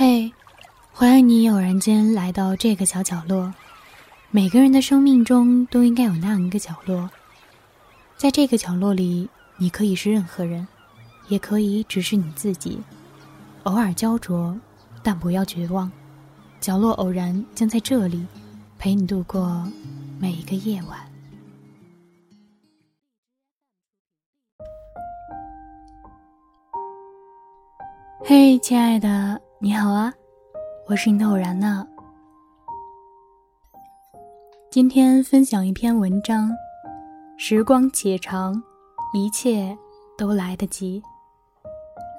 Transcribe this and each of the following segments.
嘿，欢迎你偶然间来到这个小角落。每个人的生命中都应该有那样一个角落，在这个角落里，你可以是任何人，也可以只是你自己。偶尔焦灼，但不要绝望。角落偶然将在这里陪你度过每一个夜晚。嘿，亲爱的。你好啊，我是你的偶然呢。今天分享一篇文章，《时光且长，一切都来得及》，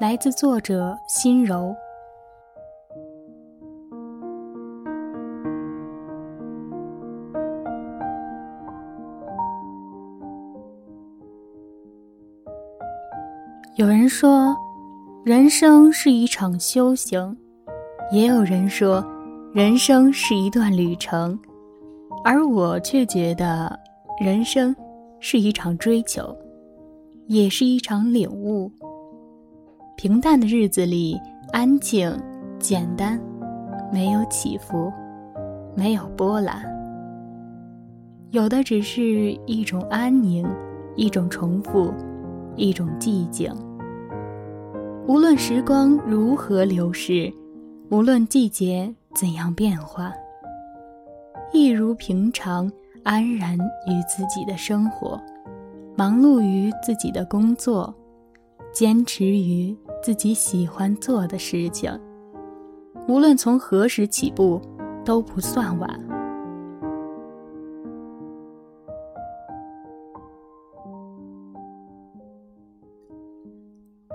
来自作者心柔。有人说。人生是一场修行，也有人说，人生是一段旅程，而我却觉得，人生是一场追求，也是一场领悟。平淡的日子里，安静、简单，没有起伏，没有波澜，有的只是一种安宁，一种重复，一种寂静。无论时光如何流逝，无论季节怎样变化，一如平常，安然于自己的生活，忙碌于自己的工作，坚持于自己喜欢做的事情。无论从何时起步，都不算晚。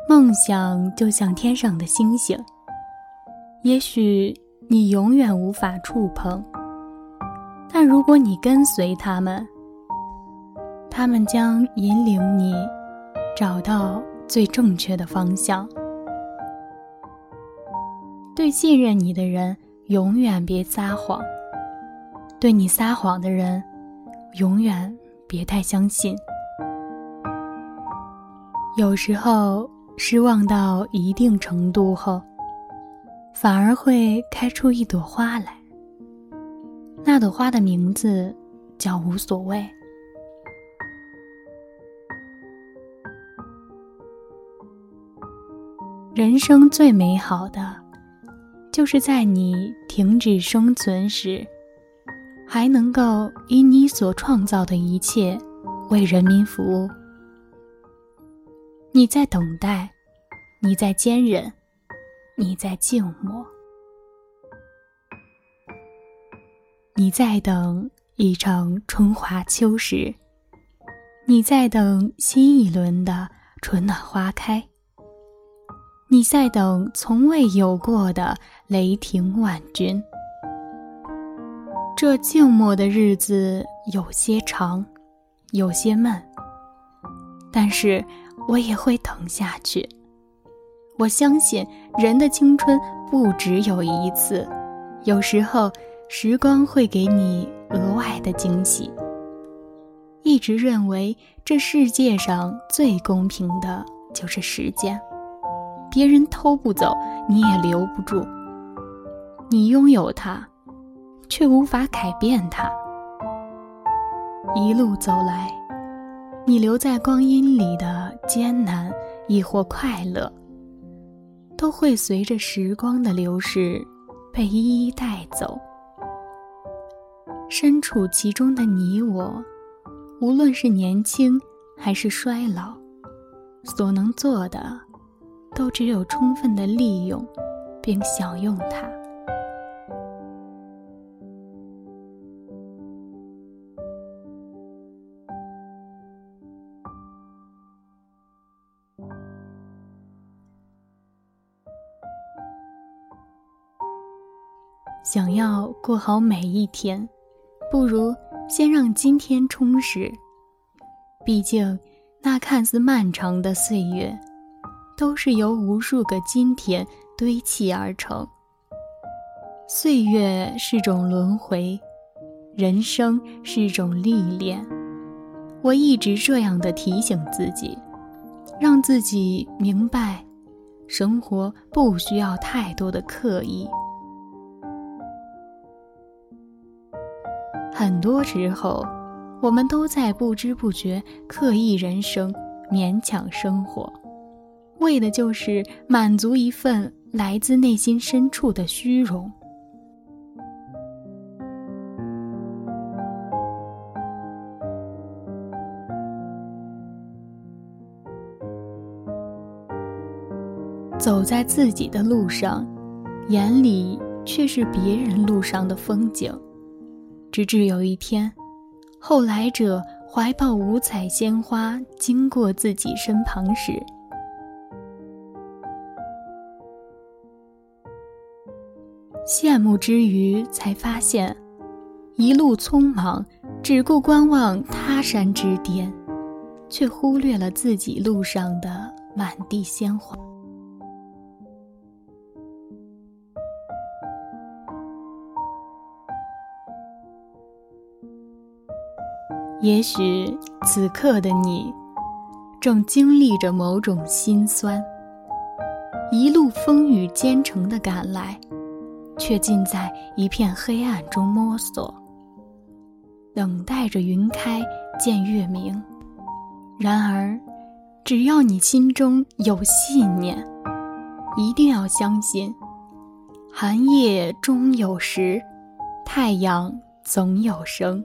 梦想就像天上的星星，也许你永远无法触碰，但如果你跟随他们，他们将引领你找到最正确的方向。对信任你的人，永远别撒谎；对你撒谎的人，永远别太相信。有时候。失望到一定程度后，反而会开出一朵花来。那朵花的名字叫无所谓。人生最美好的，就是在你停止生存时，还能够以你所创造的一切为人民服务。你在等待，你在坚忍，你在静默，你在等一场春华秋实，你在等新一轮的春暖花开，你在等从未有过的雷霆万钧。这静默的日子有些长，有些闷，但是。我也会等下去。我相信人的青春不只有一次，有时候时光会给你额外的惊喜。一直认为这世界上最公平的就是时间，别人偷不走，你也留不住。你拥有它，却无法改变它。一路走来。你留在光阴里的艰难，亦或快乐，都会随着时光的流逝被一一带走。身处其中的你我，无论是年轻还是衰老，所能做的，都只有充分的利用，并享用它。过好每一天，不如先让今天充实。毕竟，那看似漫长的岁月，都是由无数个今天堆砌而成。岁月是种轮回，人生是种历练。我一直这样的提醒自己，让自己明白，生活不需要太多的刻意。很多时候，我们都在不知不觉刻意人生，勉强生活，为的就是满足一份来自内心深处的虚荣。走在自己的路上，眼里却是别人路上的风景。直至有一天，后来者怀抱五彩鲜花经过自己身旁时，羡慕之余，才发现一路匆忙，只顾观望他山之巅，却忽略了自己路上的满地鲜花。也许此刻的你，正经历着某种心酸。一路风雨兼程的赶来，却尽在一片黑暗中摸索，等待着云开见月明。然而，只要你心中有信念，一定要相信，寒夜终有时，太阳总有升。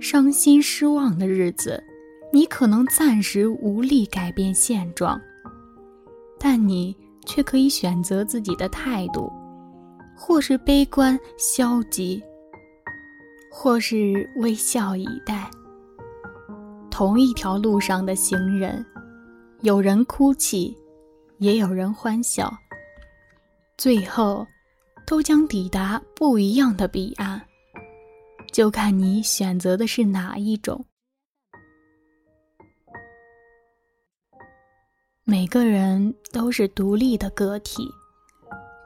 伤心失望的日子，你可能暂时无力改变现状，但你却可以选择自己的态度，或是悲观消极，或是微笑以待。同一条路上的行人，有人哭泣，也有人欢笑，最后都将抵达不一样的彼岸。就看你选择的是哪一种。每个人都是独立的个体，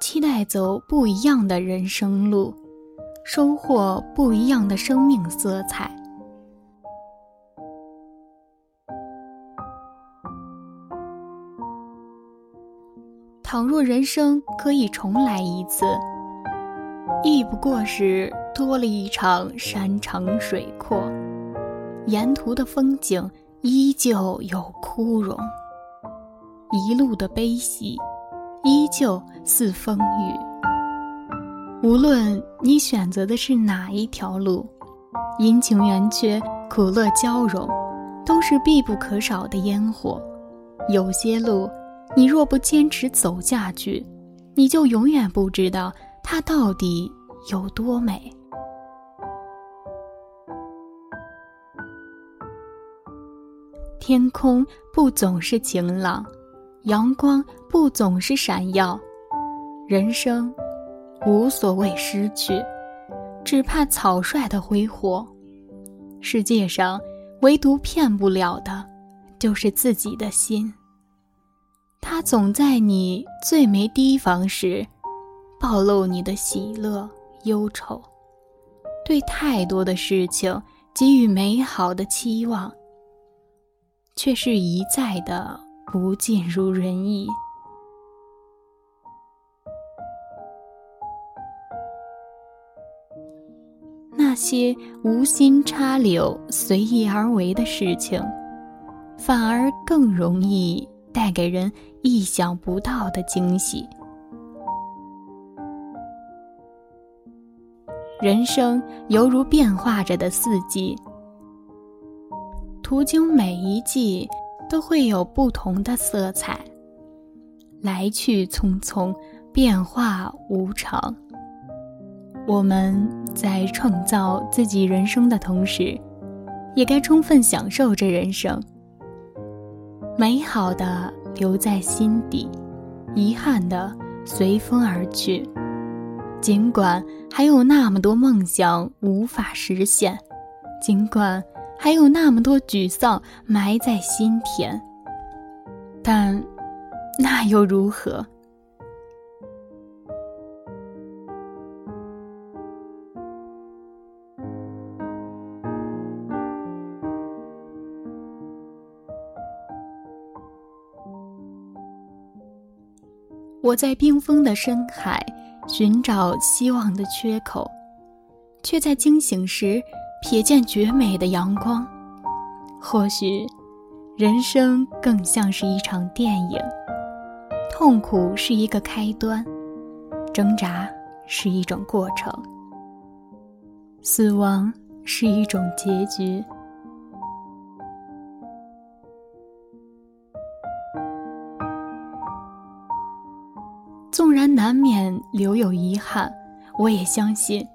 期待走不一样的人生路，收获不一样的生命色彩。倘若人生可以重来一次，亦不过是。多了一场山长水阔，沿途的风景依旧有枯荣，一路的悲喜依旧似风雨。无论你选择的是哪一条路，阴晴圆缺、苦乐交融，都是必不可少的烟火。有些路，你若不坚持走下去，你就永远不知道它到底有多美。天空不总是晴朗，阳光不总是闪耀，人生无所谓失去，只怕草率的挥霍。世界上唯独骗不了的，就是自己的心。它总在你最没提防时，暴露你的喜乐忧愁，对太多的事情给予美好的期望。却是一再的不尽如人意。那些无心插柳、随意而为的事情，反而更容易带给人意想不到的惊喜。人生犹如变化着的四季。途经每一季，都会有不同的色彩。来去匆匆，变化无常。我们在创造自己人生的同时，也该充分享受这人生。美好的留在心底，遗憾的随风而去。尽管还有那么多梦想无法实现，尽管。还有那么多沮丧埋在心田，但那又如何？我在冰封的深海寻找希望的缺口，却在惊醒时瞥见绝美的阳光。或许，人生更像是一场电影，痛苦是一个开端，挣扎是一种过程，死亡是一种结局。留有遗憾，我也相信，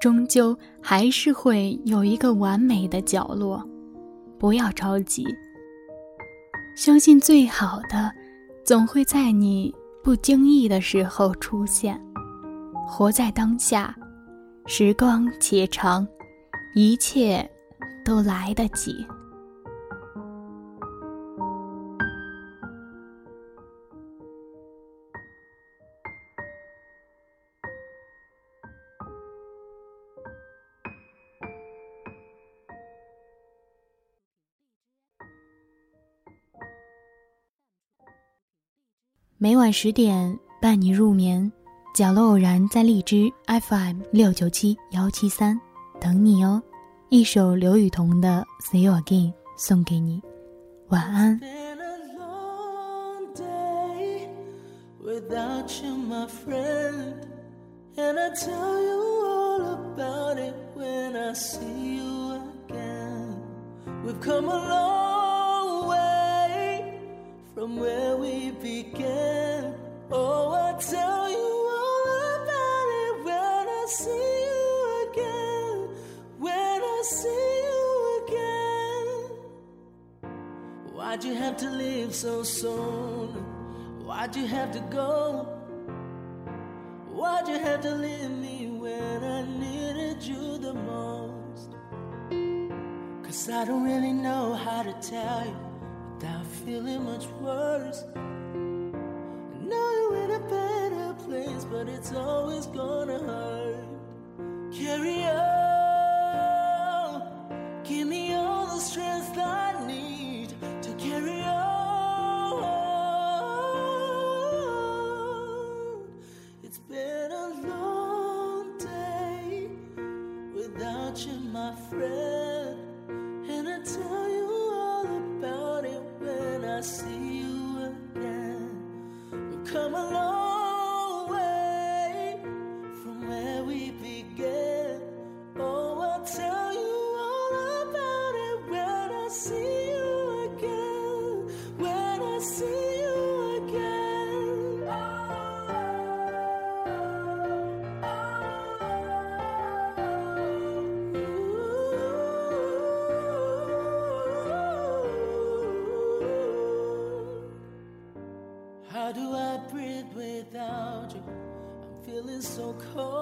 终究还是会有一个完美的角落。不要着急，相信最好的总会在你不经意的时候出现。活在当下，时光且长，一切都来得及。每晚十点伴你入眠，角落偶然在荔枝 FM 六九七幺七三等你哦。一首刘雨桐的《See You Again》送给你，晚安。From where we began. Oh, I'll tell you all about it when I see you again. When I see you again. Why'd you have to leave so soon? Why'd you have to go? Why'd you have to leave me when I needed you the most? Cause I don't really know how to tell you feeling much worse. I know you're in a better place, but it's always gonna hurt. So cold.